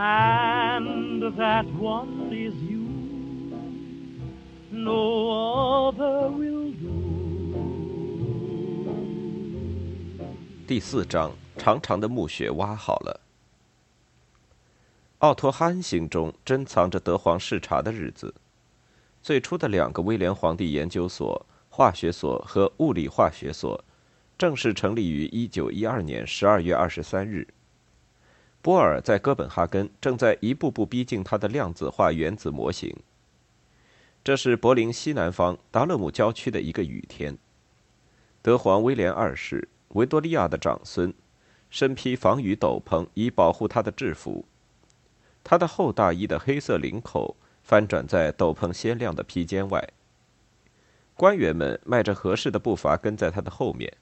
And that one is you. No other will do. 第四章，长长的墓穴挖好了。奥托·哈恩心中珍藏着德皇视察的日子。最初的两个威廉皇帝研究所——化学所和物理化学所，正式成立于1912年12月23日。波尔在哥本哈根正在一步步逼近他的量子化原子模型。这是柏林西南方达勒姆郊区的一个雨天。德皇威廉二世。维多利亚的长孙，身披防雨斗篷以保护他的制服。他的厚大衣的黑色领口翻转在斗篷鲜亮的披肩外。官员们迈着合适的步伐跟在他的后面。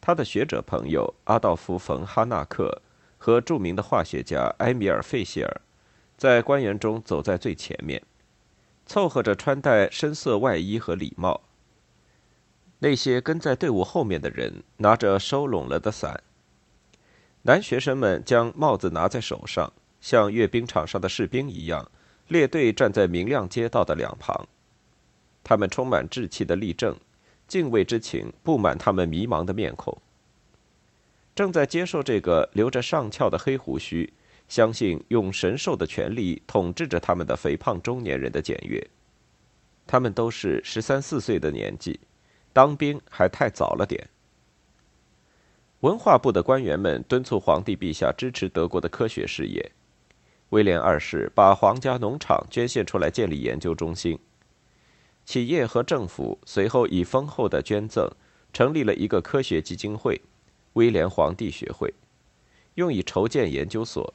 他的学者朋友阿道夫·冯·哈纳克和著名的化学家埃米尔·费希尔，在官员中走在最前面，凑合着穿戴深色外衣和礼帽。那些跟在队伍后面的人拿着收拢了的伞。男学生们将帽子拿在手上，像阅兵场上的士兵一样，列队站在明亮街道的两旁。他们充满志气的立正，敬畏之情布满他们迷茫的面孔。正在接受这个留着上翘的黑胡须、相信用神兽的权力统治着他们的肥胖中年人的检阅。他们都是十三四岁的年纪。当兵还太早了点。文化部的官员们敦促皇帝陛下支持德国的科学事业。威廉二世把皇家农场捐献出来建立研究中心。企业和政府随后以丰厚的捐赠成立了一个科学基金会——威廉皇帝学会，用以筹建研究所。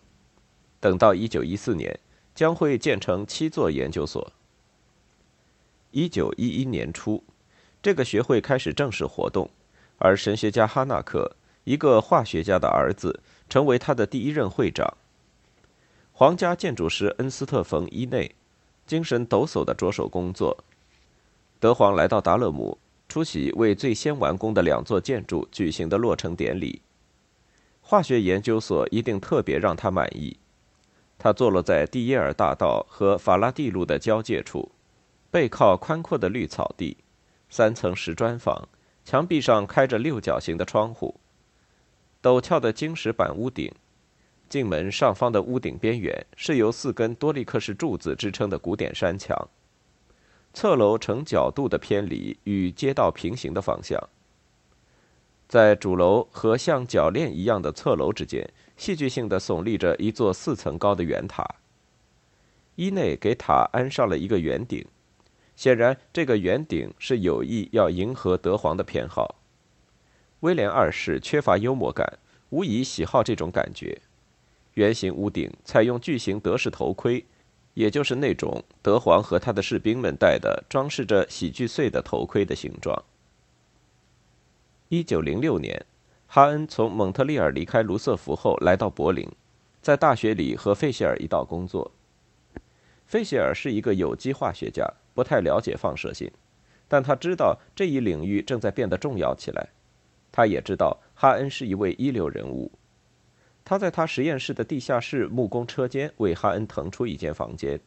等到1914年，将会建成七座研究所。1911年初。这个学会开始正式活动，而神学家哈纳克，一个化学家的儿子，成为他的第一任会长。皇家建筑师恩斯特·冯·伊内，精神抖擞地着手工作。德皇来到达勒姆，出席为最先完工的两座建筑举行的落成典礼。化学研究所一定特别让他满意。它坐落在蒂耶尔大道和法拉第路的交界处，背靠宽阔的绿草地。三层石砖房，墙壁上开着六角形的窗户，陡峭的晶石板屋顶，进门上方的屋顶边缘是由四根多利克式柱子支撑的古典山墙。侧楼呈角度的偏离与街道平行的方向。在主楼和像铰链一样的侧楼之间，戏剧性的耸立着一座四层高的圆塔。一内给塔安上了一个圆顶。显然，这个圆顶是有意要迎合德皇的偏好。威廉二世缺乏幽默感，无疑喜好这种感觉。圆形屋顶采用巨型德式头盔，也就是那种德皇和他的士兵们戴的装饰着喜剧穗的头盔的形状。一九零六年，哈恩从蒙特利尔离开卢瑟福后，来到柏林，在大学里和费希尔一道工作。费希尔是一个有机化学家。不太了解放射性，但他知道这一领域正在变得重要起来。他也知道哈恩是一位一流人物。他在他实验室的地下室木工车间为哈恩腾出一间房间，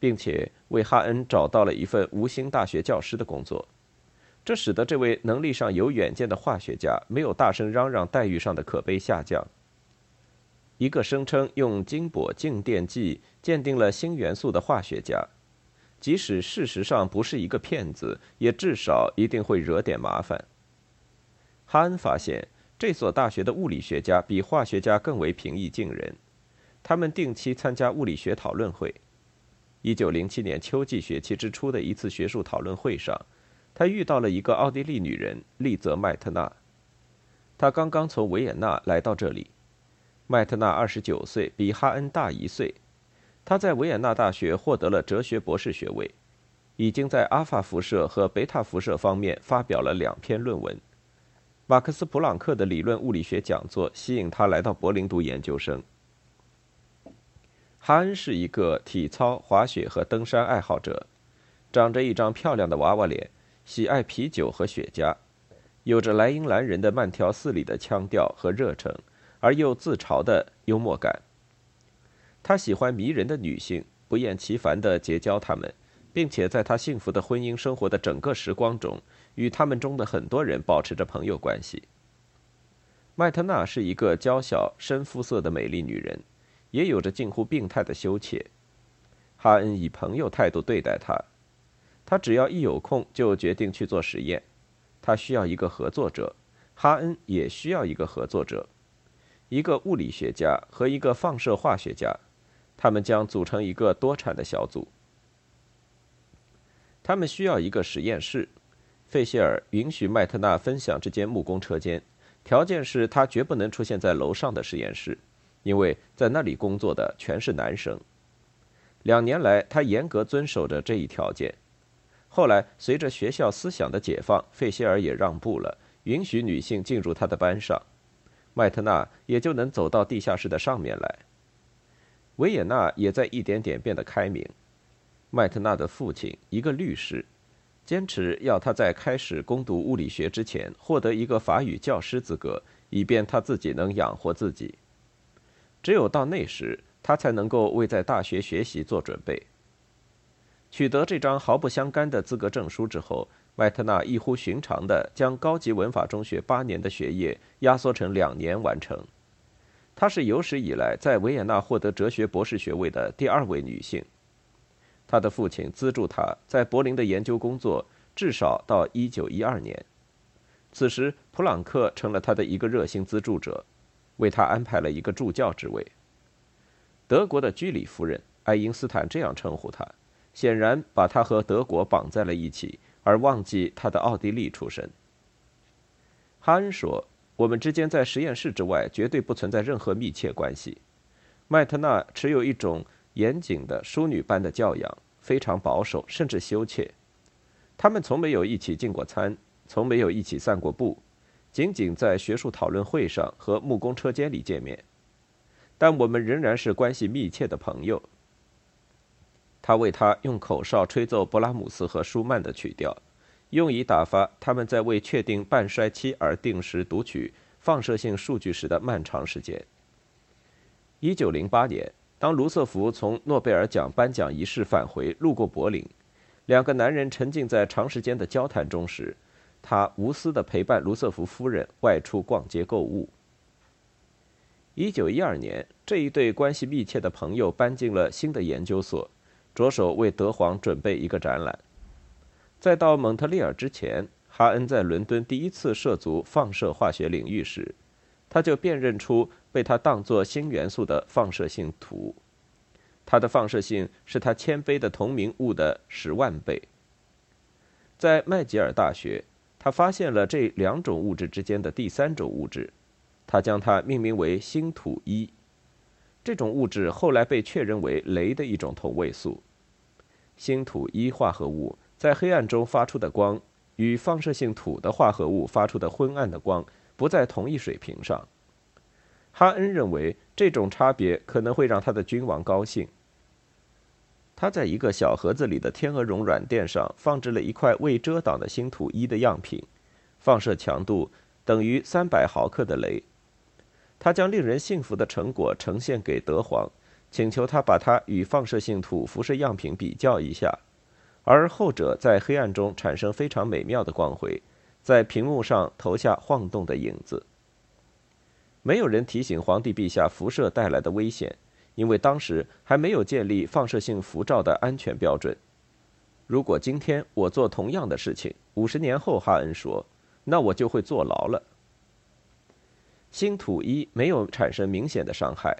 并且为哈恩找到了一份无星大学教师的工作。这使得这位能力上有远见的化学家没有大声嚷嚷待遇上的可悲下降。一个声称用金箔静电剂鉴定了新元素的化学家。即使事实上不是一个骗子，也至少一定会惹点麻烦。哈恩发现，这所大学的物理学家比化学家更为平易近人，他们定期参加物理学讨论会。一九零七年秋季学期之初的一次学术讨论会上，他遇到了一个奥地利女人丽泽麦特纳。她刚刚从维也纳来到这里。麦特纳二十九岁，比哈恩大一岁。他在维也纳大学获得了哲学博士学位，已经在阿法辐射和贝塔辐射方面发表了两篇论文。马克思·普朗克的理论物理学讲座吸引他来到柏林读研究生。哈恩是一个体操、滑雪和登山爱好者，长着一张漂亮的娃娃脸，喜爱啤酒和雪茄，有着莱茵兰人的慢条斯理的腔调和热诚而又自嘲的幽默感。他喜欢迷人的女性，不厌其烦地结交她们，并且在他幸福的婚姻生活的整个时光中，与他们中的很多人保持着朋友关系。麦特纳是一个娇小、深肤色的美丽女人，也有着近乎病态的羞怯。哈恩以朋友态度对待她，他只要一有空就决定去做实验。他需要一个合作者，哈恩也需要一个合作者，一个物理学家和一个放射化学家。他们将组成一个多产的小组。他们需要一个实验室。费希尔允许麦特纳分享这间木工车间，条件是他绝不能出现在楼上的实验室，因为在那里工作的全是男生。两年来，他严格遵守着这一条件。后来，随着学校思想的解放，费希尔也让步了，允许女性进入他的班上，麦特纳也就能走到地下室的上面来。维也纳也在一点点变得开明。麦特纳的父亲，一个律师，坚持要他在开始攻读物理学之前获得一个法语教师资格，以便他自己能养活自己。只有到那时，他才能够为在大学学习做准备。取得这张毫不相干的资格证书之后，麦特纳异乎寻常地将高级文法中学八年的学业压缩成两年完成。她是有史以来在维也纳获得哲学博士学位的第二位女性。他的父亲资助他在柏林的研究工作，至少到1912年。此时，普朗克成了他的一个热心资助者，为他安排了一个助教职位。德国的居里夫人爱因斯坦这样称呼他，显然把他和德国绑在了一起，而忘记他的奥地利出身。哈恩说。我们之间在实验室之外绝对不存在任何密切关系。麦特纳持有一种严谨的淑女般的教养，非常保守，甚至羞怯。他们从没有一起进过餐，从没有一起散过步，仅仅在学术讨论会上和木工车间里见面。但我们仍然是关系密切的朋友。他为他用口哨吹奏勃拉姆斯和舒曼的曲调。用以打发他们在为确定半衰期而定时读取放射性数据时的漫长时间。一九零八年，当卢瑟福从诺贝尔奖颁奖仪式返回，路过柏林，两个男人沉浸在长时间的交谈中时，他无私地陪伴卢瑟福夫人外出逛街购物。一九一二年，这一对关系密切的朋友搬进了新的研究所，着手为德皇准备一个展览。在到蒙特利尔之前，哈恩在伦敦第一次涉足放射化学领域时，他就辨认出被他当作新元素的放射性土。它的放射性是他铅杯的同名物的十万倍。在麦吉尔大学，他发现了这两种物质之间的第三种物质，他将它命名为星土一。这种物质后来被确认为镭的一种同位素。星土一化合物。在黑暗中发出的光与放射性土的化合物发出的昏暗的光不在同一水平上。哈恩认为这种差别可能会让他的君王高兴。他在一个小盒子里的天鹅绒软垫上放置了一块未遮挡的星土一的样品，放射强度等于三百毫克的镭。他将令人信服的成果呈现给德皇，请求他把它与放射性土辐射样品比较一下。而后者在黑暗中产生非常美妙的光辉，在屏幕上投下晃动的影子。没有人提醒皇帝陛下辐射带来的危险，因为当时还没有建立放射性辐照的安全标准。如果今天我做同样的事情，五十年后，哈恩说，那我就会坐牢了。新土一没有产生明显的伤害，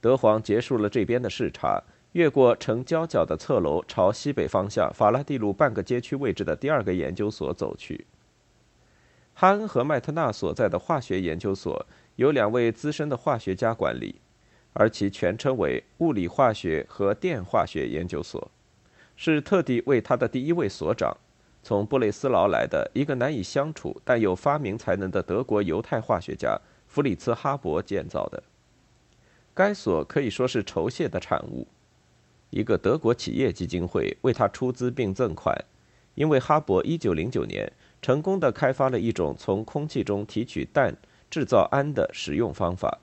德皇结束了这边的视察。越过呈交角的侧楼，朝西北方向法拉第路半个街区位置的第二个研究所走去。哈恩和麦特纳所在的化学研究所由两位资深的化学家管理，而其全称为物理化学和电化学研究所，是特地为他的第一位所长，从布雷斯劳来的一个难以相处但有发明才能的德国犹太化学家弗里茨·哈勃建造的。该所可以说是酬谢的产物，一个德国企业基金会为他出资并赠款，因为哈勃1909年。成功的开发了一种从空气中提取氮制造氨的使用方法，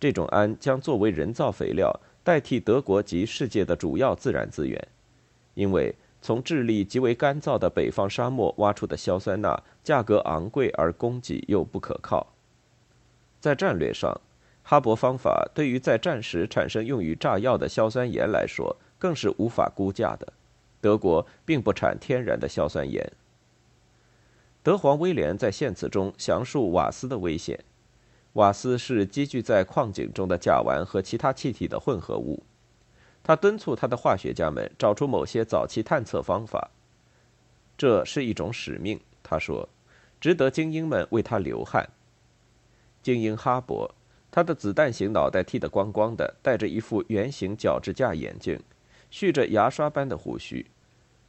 这种氨将作为人造肥料，代替德国及世界的主要自然资源。因为从智利极为干燥的北方沙漠挖出的硝酸钠价格昂贵而供给又不可靠，在战略上，哈勃方法对于在战时产生用于炸药的硝酸盐来说更是无法估价的。德国并不产天然的硝酸盐。德皇威廉在献词中详述瓦斯的危险。瓦斯是积聚在矿井中的甲烷和其他气体的混合物。他敦促他的化学家们找出某些早期探测方法。这是一种使命，他说，值得精英们为他流汗。精英哈勃，他的子弹型脑袋剃得光光的，戴着一副圆形角质架眼镜，蓄着牙刷般的胡须，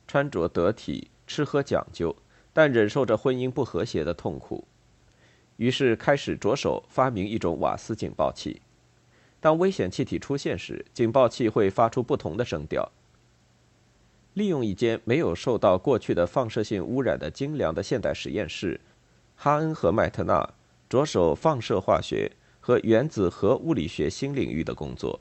穿着得体，吃喝讲究。但忍受着婚姻不和谐的痛苦，于是开始着手发明一种瓦斯警报器。当危险气体出现时，警报器会发出不同的声调。利用一间没有受到过去的放射性污染的精良的现代实验室，哈恩和麦特纳着手放射化学和原子核物理学新领域的工作。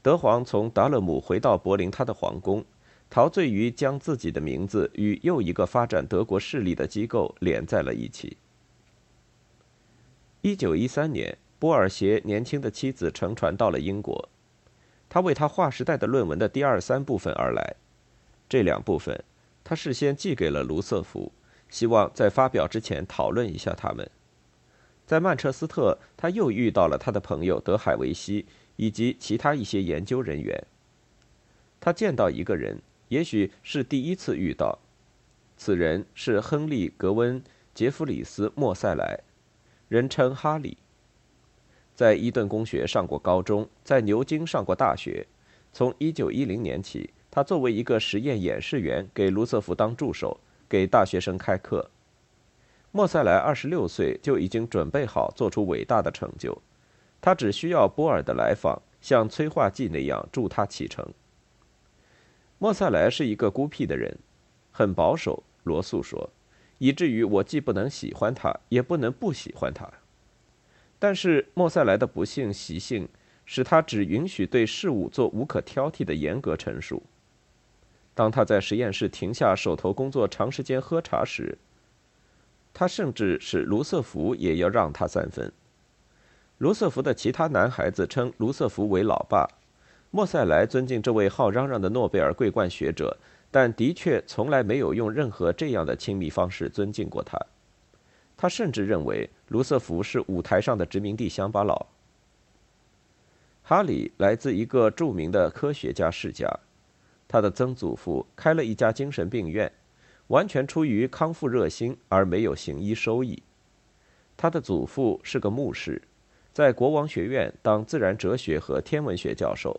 德皇从达勒姆回到柏林他的皇宫。陶醉于将自己的名字与又一个发展德国势力的机构连在了一起。一九一三年，波尔协年轻的妻子乘船到了英国，他为他划时代的论文的第二三部分而来。这两部分，他事先寄给了卢瑟福，希望在发表之前讨论一下他们。在曼彻斯特，他又遇到了他的朋友德海维希以及其他一些研究人员。他见到一个人。也许是第一次遇到，此人是亨利·格温·杰弗里斯·莫塞莱，人称哈里。在伊顿公学上过高中，在牛津上过大学。从1910年起，他作为一个实验演示员给卢瑟福当助手，给大学生开课。莫塞莱26岁就已经准备好做出伟大的成就，他只需要波尔的来访，像催化剂那样助他启程。莫塞莱是一个孤僻的人，很保守。罗素说，以至于我既不能喜欢他，也不能不喜欢他。但是莫塞莱的不幸习性使他只允许对事物做无可挑剔的严格陈述。当他在实验室停下手头工作，长时间喝茶时，他甚至使卢瑟福也要让他三分。卢瑟福的其他男孩子称卢瑟福为老爸。莫塞莱尊敬这位好嚷嚷的诺贝尔桂冠学者，但的确从来没有用任何这样的亲密方式尊敬过他。他甚至认为卢瑟福是舞台上的殖民地乡巴佬。哈里来自一个著名的科学家世家，他的曾祖父开了一家精神病院，完全出于康复热心而没有行医收益。他的祖父是个牧师，在国王学院当自然哲学和天文学教授。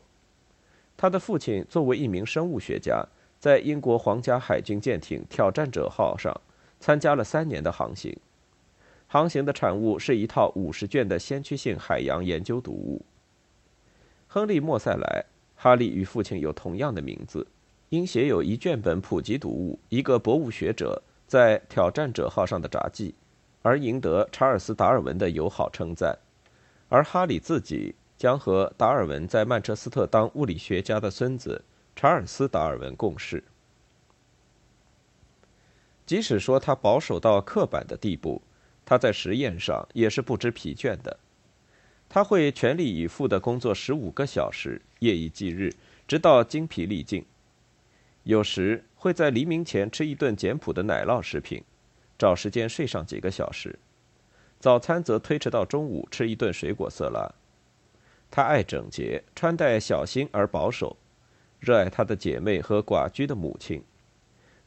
他的父亲作为一名生物学家，在英国皇家海军舰艇“挑战者号”上参加了三年的航行。航行的产物是一套五十卷的先驱性海洋研究读物。亨利·莫塞莱，哈利与父亲有同样的名字，因写有一卷本普及读物《一个博物学者在挑战者号上的札记》，而赢得查尔斯·达尔文的友好称赞。而哈利自己。将和达尔文在曼彻斯特当物理学家的孙子查尔斯·达尔文共事。即使说他保守到刻板的地步，他在实验上也是不知疲倦的。他会全力以赴的工作十五个小时，夜以继日，直到精疲力尽。有时会在黎明前吃一顿简朴的奶酪食品，找时间睡上几个小时。早餐则推迟到中午吃一顿水果色拉。他爱整洁，穿戴小心而保守，热爱他的姐妹和寡居的母亲。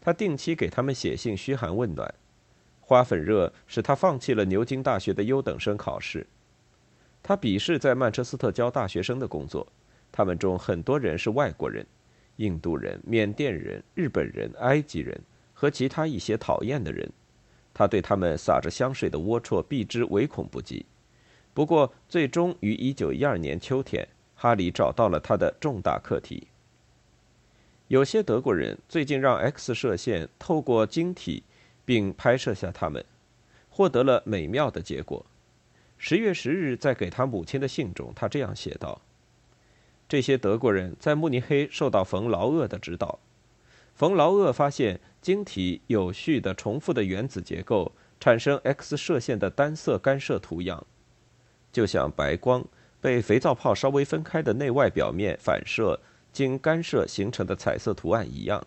他定期给他们写信嘘寒问暖。花粉热使他放弃了牛津大学的优等生考试。他鄙视在曼彻斯特教大学生的工作，他们中很多人是外国人，印度人、缅甸人、日本人、埃及人和其他一些讨厌的人。他对他们撒着香水的龌龊避之唯恐不及。不过，最终于1912年秋天，哈里找到了他的重大课题。有些德国人最近让 X 射线透过晶体，并拍摄下它们，获得了美妙的结果。十月十日，在给他母亲的信中，他这样写道：“这些德国人在慕尼黑受到冯劳厄的指导。冯劳厄发现晶体有序的、重复的原子结构产生 X 射线的单色干涉图样，就像白光被肥皂泡稍微分开的内外表面反射经干涉形成的彩色图案一样。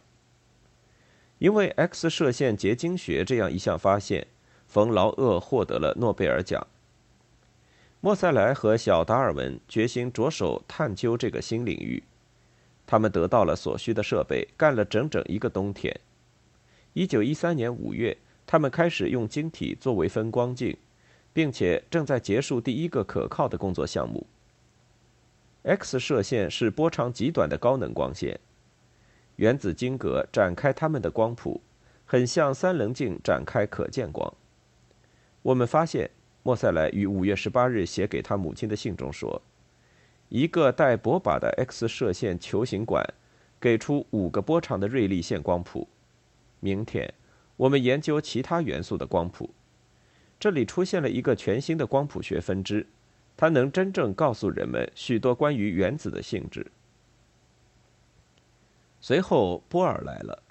因为 X 射线结晶学这样一项发现，冯劳厄获得了诺贝尔奖。”莫塞莱和小达尔文决心着手探究这个新领域。他们得到了所需的设备，干了整整一个冬天。一九一三年五月，他们开始用晶体作为分光镜，并且正在结束第一个可靠的工作项目。X 射线是波长极短的高能光线，原子晶格展开它们的光谱，很像三棱镜展开可见光。我们发现。莫塞莱于五月十八日写给他母亲的信中说：“一个带薄把的 X 射线球形管，给出五个波长的锐利线光谱。明天，我们研究其他元素的光谱。这里出现了一个全新的光谱学分支，它能真正告诉人们许多关于原子的性质。”随后，波尔来了，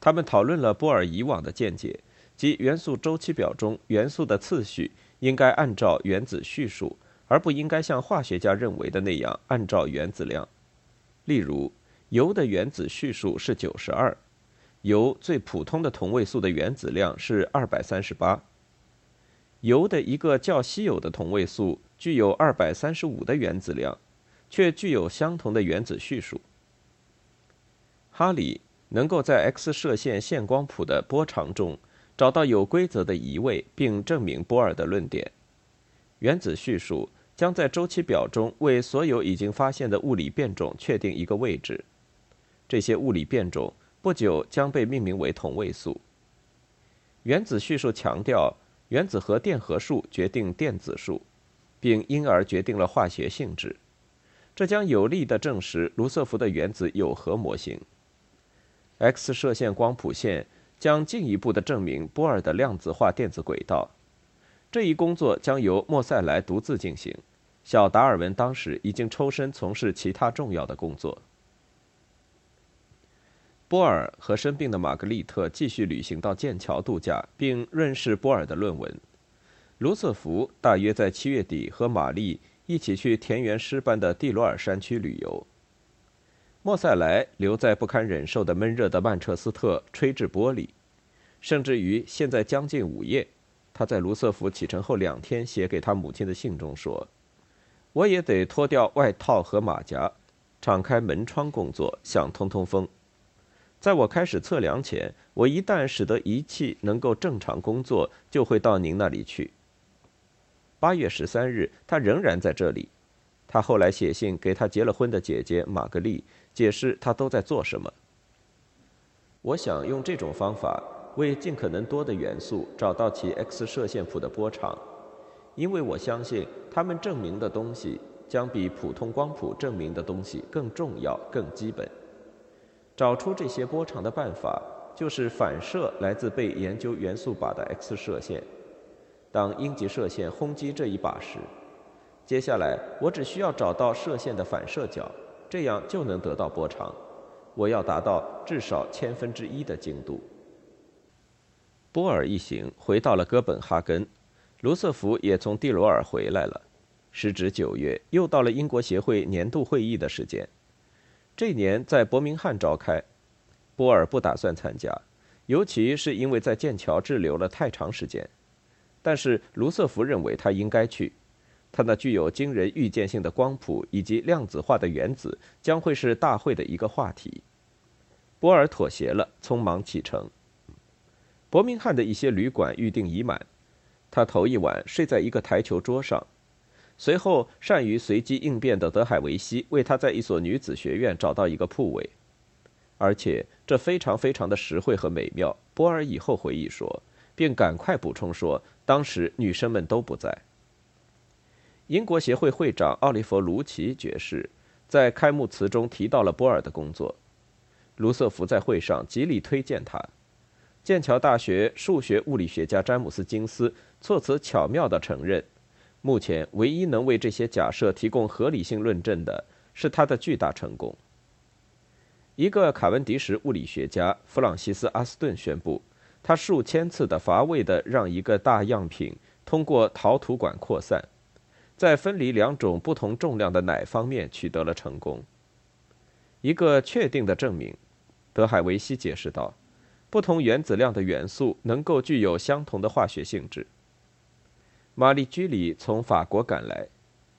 他们讨论了波尔以往的见解，即元素周期表中元素的次序。应该按照原子序数，而不应该像化学家认为的那样按照原子量。例如，铀的原子序数是九十二，铀最普通的同位素的原子量是二百三十八。铀的一个较稀有的同位素具有二百三十五的原子量，却具有相同的原子序数。哈里能够在 X 射线线光谱的波长中。找到有规则的移位，并证明波尔的论点。原子序数将在周期表中为所有已经发现的物理变种确定一个位置。这些物理变种不久将被命名为同位素。原子序数强调原子核电荷数决定电子数，并因而决定了化学性质。这将有力地证实卢瑟福的原子有核模型。X 射线光谱线。将进一步的证明波尔的量子化电子轨道。这一工作将由莫塞莱独自进行。小达尔文当时已经抽身从事其他重要的工作。波尔和生病的玛格丽特继续旅行到剑桥度假，并润饰波尔的论文。卢瑟福大约在七月底和玛丽一起去田园诗般的蒂罗尔山区旅游。莫塞莱留在不堪忍受的闷热的曼彻斯特吹制玻璃，甚至于现在将近午夜，他在卢瑟福启程后两天写给他母亲的信中说：“我也得脱掉外套和马甲，敞开门窗工作，想通通风。在我开始测量前，我一旦使得仪器能够正常工作，就会到您那里去。”八月十三日，他仍然在这里。他后来写信给他结了婚的姐姐玛格丽。解释他都在做什么。我想用这种方法为尽可能多的元素找到其 X 射线谱的波长，因为我相信他们证明的东西将比普通光谱证明的东西更重要、更基本。找出这些波长的办法就是反射来自被研究元素靶的 X 射线。当阴极射线轰击这一靶时，接下来我只需要找到射线的反射角。这样就能得到波长。我要达到至少千分之一的精度。波尔一行回到了哥本哈根，卢瑟福也从蒂罗尔回来了。时值九月，又到了英国协会年度会议的时间。这年在伯明翰召开，波尔不打算参加，尤其是因为在剑桥滞留了太长时间。但是卢瑟福认为他应该去。他那具有惊人预见性的光谱以及量子化的原子将会是大会的一个话题。波尔妥协了，匆忙启程。伯明翰的一些旅馆预订已满。他头一晚睡在一个台球桌上，随后善于随机应变的德海维西为他在一所女子学院找到一个铺位，而且这非常非常的实惠和美妙。波尔以后回忆说，并赶快补充说，当时女生们都不在。英国协会会长奥利弗·卢奇爵士在开幕词中提到了波尔的工作，卢瑟福在会上极力推荐他。剑桥大学数学物理学家詹姆斯·金斯措辞巧妙地承认，目前唯一能为这些假设提供合理性论证的是他的巨大成功。一个卡文迪什物理学家弗朗西斯·阿斯顿宣布，他数千次的乏味地让一个大样品通过陶土管扩散，在分离两种不同重量的氖方面取得了成功。一个确定的证明，德海维西解释道。不同原子量的元素能够具有相同的化学性质。玛丽居里从法国赶来，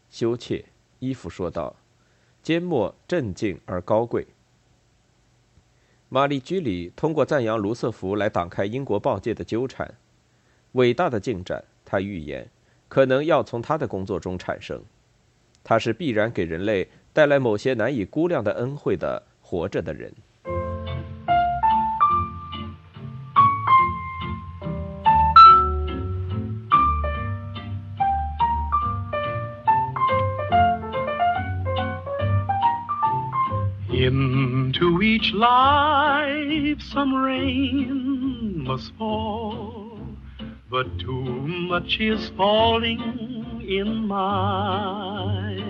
羞怯，伊芙说道，缄默、镇静而高贵。玛丽居里通过赞扬卢瑟福来挡开英国报界的纠缠。伟大的进展，他预言，可能要从他的工作中产生。他是必然给人类带来某些难以估量的恩惠的活着的人。Life some rain must fall, but too much is falling in mine.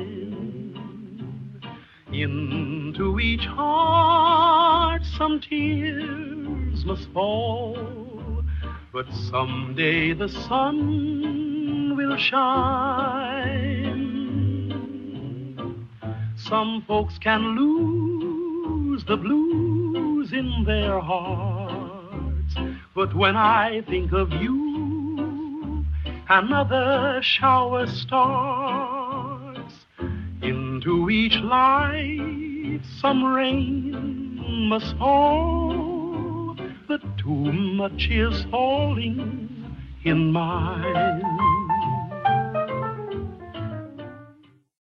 Into each heart some tears must fall, but someday the sun will shine. Some folks can lose the blues in their hearts, but when I think of you, another shower starts. Into each life some rain must fall, but too much is falling in mine.